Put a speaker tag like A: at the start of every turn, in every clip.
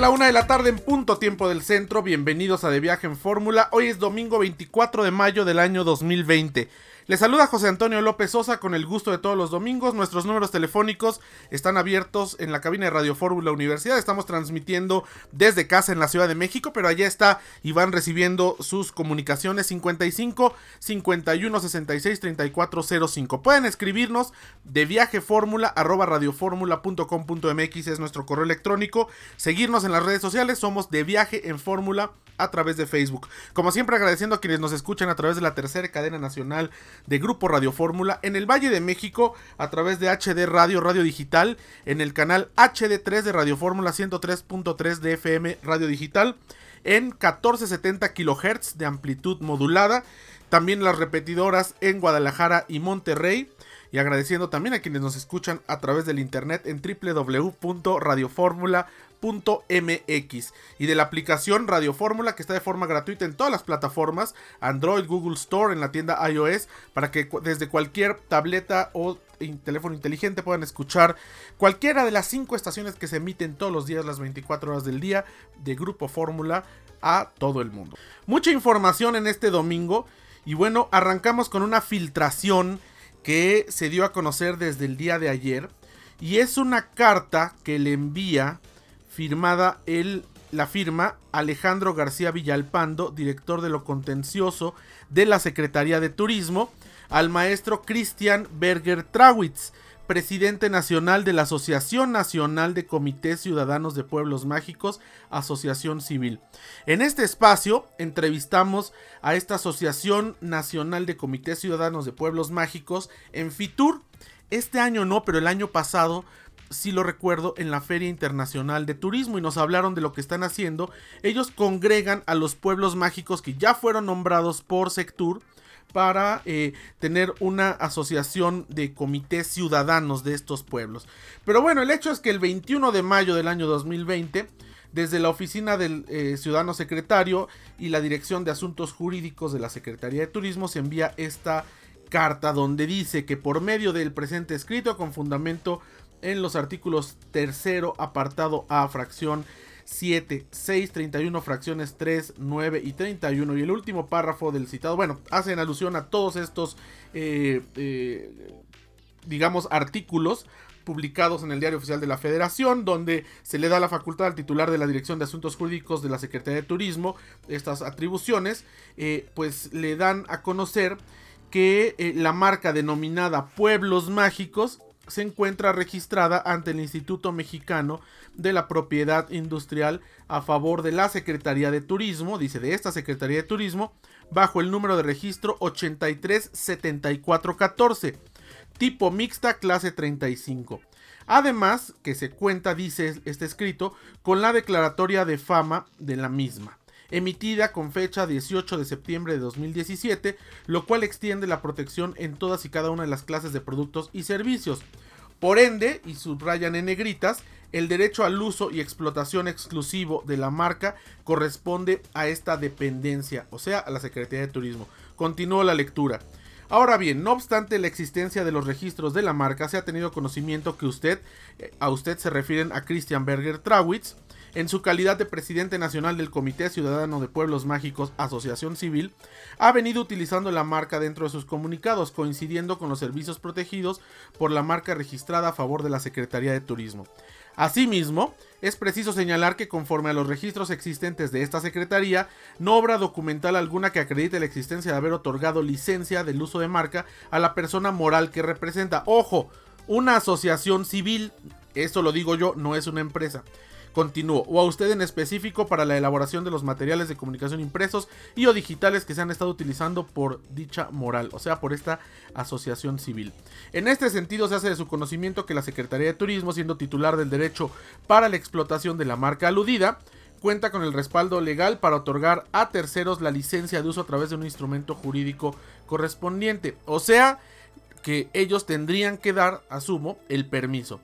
A: La una de la tarde en punto tiempo del centro. Bienvenidos a De Viaje en Fórmula. Hoy es domingo 24 de mayo del año 2020. Les saluda José Antonio López Sosa con el gusto de todos los domingos. Nuestros números telefónicos están abiertos en la cabina de Radio Fórmula Universidad. Estamos transmitiendo desde casa en la Ciudad de México, pero allá está y van recibiendo sus comunicaciones 55 51 66 34 05. Pueden escribirnos de viajefórmula arroba radioformula.com.mx es nuestro correo electrónico. Seguirnos en las redes sociales, somos de viaje en fórmula a través de Facebook. Como siempre agradeciendo a quienes nos escuchan a través de la tercera cadena nacional de Grupo Radio Fórmula en el Valle de México a través de HD Radio, Radio Digital, en el canal HD3 de Radio Fórmula 103.3 de FM Radio Digital, en 1470 kHz de amplitud modulada, también las repetidoras en Guadalajara y Monterrey. Y agradeciendo también a quienes nos escuchan a través del internet en www.radioformula.com .mx y de la aplicación Radio Fórmula que está de forma gratuita en todas las plataformas, Android, Google Store, en la tienda iOS, para que desde cualquier tableta o teléfono inteligente puedan escuchar cualquiera de las cinco estaciones que se emiten todos los días, las 24 horas del día, de Grupo Fórmula a todo el mundo. Mucha información en este domingo y bueno, arrancamos con una filtración que se dio a conocer desde el día de ayer y es una carta que le envía firmada el, la firma Alejandro García Villalpando, director de lo contencioso de la Secretaría de Turismo, al maestro Christian Berger Trawitz, presidente nacional de la Asociación Nacional de Comités Ciudadanos de Pueblos Mágicos, Asociación Civil. En este espacio entrevistamos a esta Asociación Nacional de Comités Ciudadanos de Pueblos Mágicos en Fitur. Este año no, pero el año pasado si lo recuerdo, en la Feria Internacional de Turismo y nos hablaron de lo que están haciendo. Ellos congregan a los pueblos mágicos que ya fueron nombrados por Sectur para eh, tener una asociación de comités ciudadanos de estos pueblos. Pero bueno, el hecho es que el 21 de mayo del año 2020, desde la oficina del eh, ciudadano secretario y la dirección de asuntos jurídicos de la Secretaría de Turismo se envía esta carta donde dice que por medio del presente escrito con fundamento en los artículos tercero apartado A fracción 7, 6, 31 fracciones 3, 9 y 31 y el último párrafo del citado, bueno, hacen alusión a todos estos, eh, eh, digamos, artículos publicados en el Diario Oficial de la Federación, donde se le da la facultad al titular de la Dirección de Asuntos Jurídicos de la Secretaría de Turismo, estas atribuciones, eh, pues le dan a conocer que la marca denominada Pueblos Mágicos se encuentra registrada ante el Instituto Mexicano de la Propiedad Industrial a favor de la Secretaría de Turismo, dice de esta Secretaría de Turismo, bajo el número de registro 837414, tipo mixta clase 35. Además, que se cuenta, dice este escrito, con la declaratoria de fama de la misma emitida con fecha 18 de septiembre de 2017, lo cual extiende la protección en todas y cada una de las clases de productos y servicios. Por ende, y subrayan en negritas, el derecho al uso y explotación exclusivo de la marca corresponde a esta dependencia, o sea, a la Secretaría de Turismo. Continúo la lectura. Ahora bien, no obstante la existencia de los registros de la marca, se ha tenido conocimiento que usted, eh, a usted se refieren a Christian Berger Trawitz, en su calidad de presidente nacional del Comité Ciudadano de Pueblos Mágicos Asociación Civil, ha venido utilizando la marca dentro de sus comunicados, coincidiendo con los servicios protegidos por la marca registrada a favor de la Secretaría de Turismo. Asimismo, es preciso señalar que conforme a los registros existentes de esta Secretaría, no obra documental alguna que acredite la existencia de haber otorgado licencia del uso de marca a la persona moral que representa. Ojo, una asociación civil, esto lo digo yo, no es una empresa Continúo. O a usted en específico para la elaboración de los materiales de comunicación impresos y o digitales que se han estado utilizando por dicha moral, o sea, por esta asociación civil. En este sentido se hace de su conocimiento que la Secretaría de Turismo, siendo titular del derecho para la explotación de la marca aludida, cuenta con el respaldo legal para otorgar a terceros la licencia de uso a través de un instrumento jurídico correspondiente. O sea, que ellos tendrían que dar, asumo, el permiso.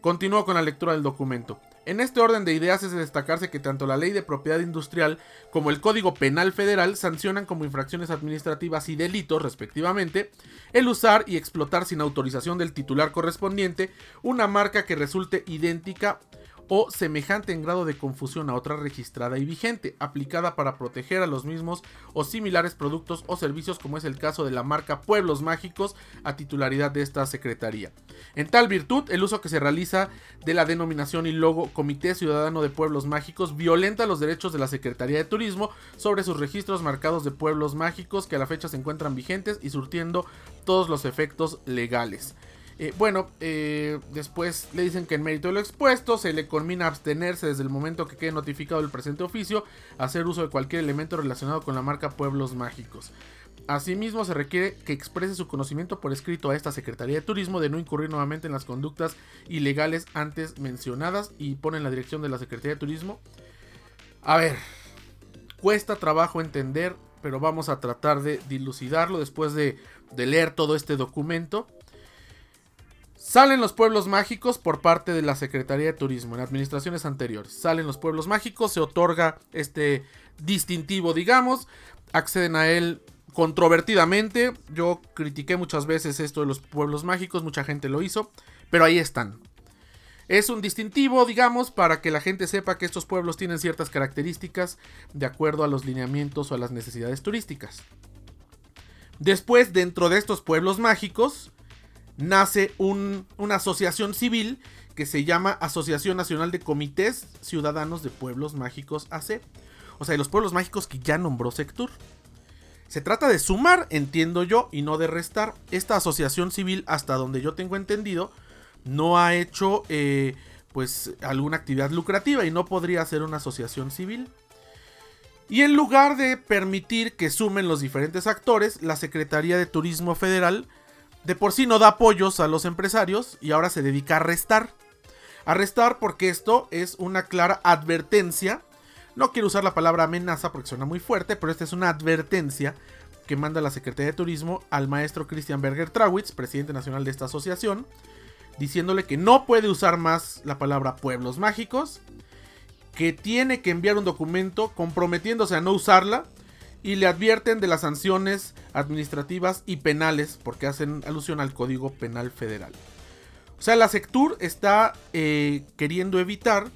A: Continúo con la lectura del documento. En este orden de ideas es de destacarse que tanto la ley de propiedad industrial como el Código Penal Federal sancionan como infracciones administrativas y delitos, respectivamente, el usar y explotar sin autorización del titular correspondiente una marca que resulte idéntica o semejante en grado de confusión a otra registrada y vigente, aplicada para proteger a los mismos o similares productos o servicios como es el caso de la marca Pueblos Mágicos a titularidad de esta Secretaría. En tal virtud, el uso que se realiza de la denominación y logo Comité Ciudadano de Pueblos Mágicos violenta los derechos de la Secretaría de Turismo sobre sus registros marcados de pueblos mágicos que a la fecha se encuentran vigentes y surtiendo todos los efectos legales. Eh, bueno, eh, después le dicen que en mérito de lo expuesto se le conmina abstenerse desde el momento que quede notificado el presente oficio hacer uso de cualquier elemento relacionado con la marca Pueblos Mágicos. Asimismo, se requiere que exprese su conocimiento por escrito a esta Secretaría de Turismo de no incurrir nuevamente en las conductas ilegales antes mencionadas y pone en la dirección de la Secretaría de Turismo. A ver, cuesta trabajo entender, pero vamos a tratar de dilucidarlo después de, de leer todo este documento. Salen los pueblos mágicos por parte de la Secretaría de Turismo en administraciones anteriores. Salen los pueblos mágicos, se otorga este distintivo, digamos. Acceden a él controvertidamente. Yo critiqué muchas veces esto de los pueblos mágicos, mucha gente lo hizo, pero ahí están. Es un distintivo, digamos, para que la gente sepa que estos pueblos tienen ciertas características de acuerdo a los lineamientos o a las necesidades turísticas. Después, dentro de estos pueblos mágicos, nace una asociación civil que se llama Asociación Nacional de Comités Ciudadanos de Pueblos Mágicos AC. O sea, de los pueblos mágicos que ya nombró Sectur. Se trata de sumar, entiendo yo, y no de restar. Esta asociación civil, hasta donde yo tengo entendido, no ha hecho eh, pues alguna actividad lucrativa y no podría ser una asociación civil. Y en lugar de permitir que sumen los diferentes actores, la Secretaría de Turismo Federal de por sí no da apoyos a los empresarios y ahora se dedica a restar. A restar porque esto es una clara advertencia. No quiero usar la palabra amenaza porque suena muy fuerte, pero esta es una advertencia que manda la Secretaría de Turismo al maestro Christian Berger Trawitz, presidente nacional de esta asociación, diciéndole que no puede usar más la palabra pueblos mágicos, que tiene que enviar un documento comprometiéndose a no usarla y le advierten de las sanciones administrativas y penales porque hacen alusión al Código Penal Federal. O sea, la Sectur está eh, queriendo evitar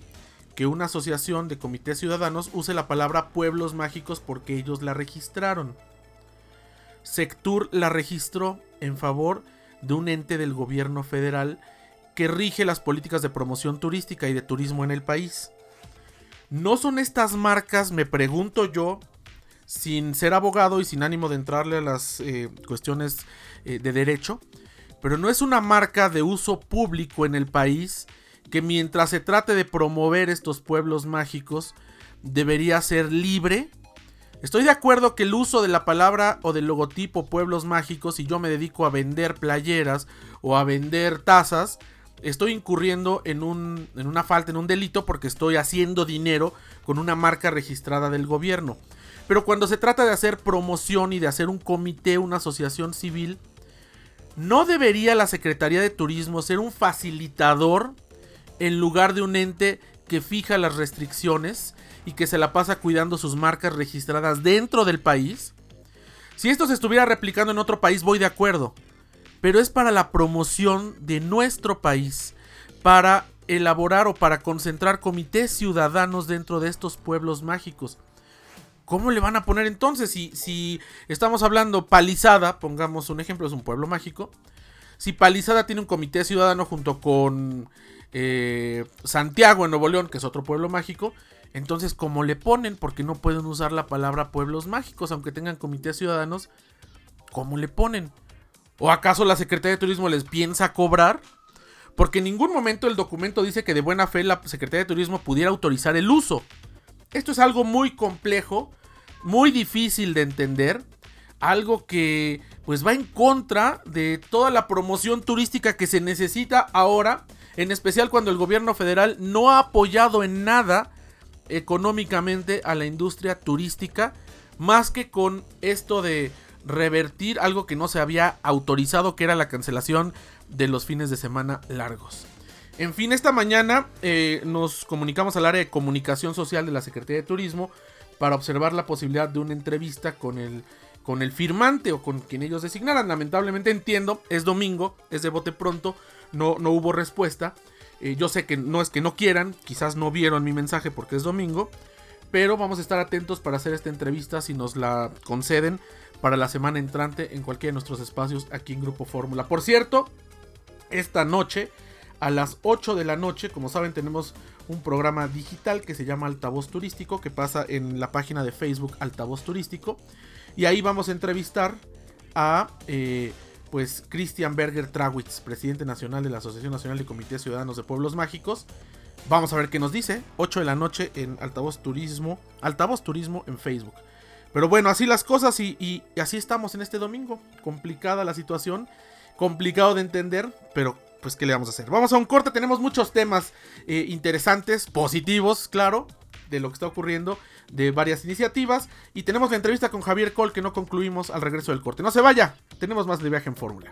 A: que una asociación de comités ciudadanos use la palabra pueblos mágicos porque ellos la registraron. Sectur la registró en favor de un ente del gobierno federal que rige las políticas de promoción turística y de turismo en el país. ¿No son estas marcas, me pregunto yo, sin ser abogado y sin ánimo de entrarle a las eh, cuestiones eh, de derecho, pero no es una marca de uso público en el país que mientras se trate de promover estos pueblos mágicos debería ser libre. Estoy de acuerdo que el uso de la palabra o del logotipo pueblos mágicos, si yo me dedico a vender playeras o a vender tazas, estoy incurriendo en, un, en una falta, en un delito, porque estoy haciendo dinero con una marca registrada del gobierno. Pero cuando se trata de hacer promoción y de hacer un comité, una asociación civil, ¿no debería la Secretaría de Turismo ser un facilitador en lugar de un ente que fija las restricciones y que se la pasa cuidando sus marcas registradas dentro del país? Si esto se estuviera replicando en otro país, voy de acuerdo. Pero es para la promoción de nuestro país, para elaborar o para concentrar comités ciudadanos dentro de estos pueblos mágicos. ¿Cómo le van a poner entonces? Si, estamos hablando Palizada, pongamos un ejemplo, es un pueblo mágico. Si Palizada tiene un comité ciudadano junto con eh, Santiago en Nuevo León, que es otro pueblo mágico, entonces ¿cómo le ponen? Porque no pueden usar la palabra pueblos mágicos, aunque tengan comités ciudadanos. ¿Cómo le ponen? ¿O acaso la Secretaría de Turismo les piensa cobrar? porque en ningún momento el documento dice que de buena fe la Secretaría de Turismo pudiera autorizar el uso. Esto es algo muy complejo, muy difícil de entender, algo que pues va en contra de toda la promoción turística que se necesita ahora, en especial cuando el gobierno federal no ha apoyado en nada económicamente a la industria turística, más que con esto de revertir algo que no se había autorizado, que era la cancelación de los fines de semana largos. En fin, esta mañana eh, nos comunicamos al área de comunicación social de la Secretaría de Turismo para observar la posibilidad de una entrevista con el, con el firmante o con quien ellos designaran. Lamentablemente entiendo, es domingo, es de bote pronto, no, no hubo respuesta. Eh, yo sé que no es que no quieran, quizás no vieron mi mensaje porque es domingo, pero vamos a estar atentos para hacer esta entrevista si nos la conceden para la semana entrante en cualquiera de nuestros espacios aquí en Grupo Fórmula. Por cierto, esta noche a las 8 de la noche, como saben, tenemos un programa digital que se llama Altavoz Turístico, que pasa en la página de Facebook Altavoz Turístico. Y ahí vamos a entrevistar a eh, pues Christian Berger Trawitz, presidente nacional de la Asociación Nacional de Comités Ciudadanos de Pueblos Mágicos. Vamos a ver qué nos dice. 8 de la noche en Altavoz Turismo. Altavoz Turismo en Facebook. Pero bueno, así las cosas y, y así estamos en este domingo. Complicada la situación. Complicado de entender. Pero pues ¿qué le vamos a hacer? Vamos a un corte, tenemos muchos temas eh, interesantes, positivos, claro, de lo que está ocurriendo, de varias iniciativas. Y tenemos la entrevista con Javier Cole que no concluimos al regreso del corte. No se vaya, tenemos más de viaje en Fórmula.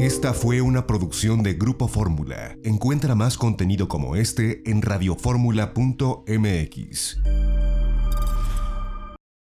B: Esta fue una producción de Grupo Fórmula. Encuentra más contenido como este en radioformula.mx.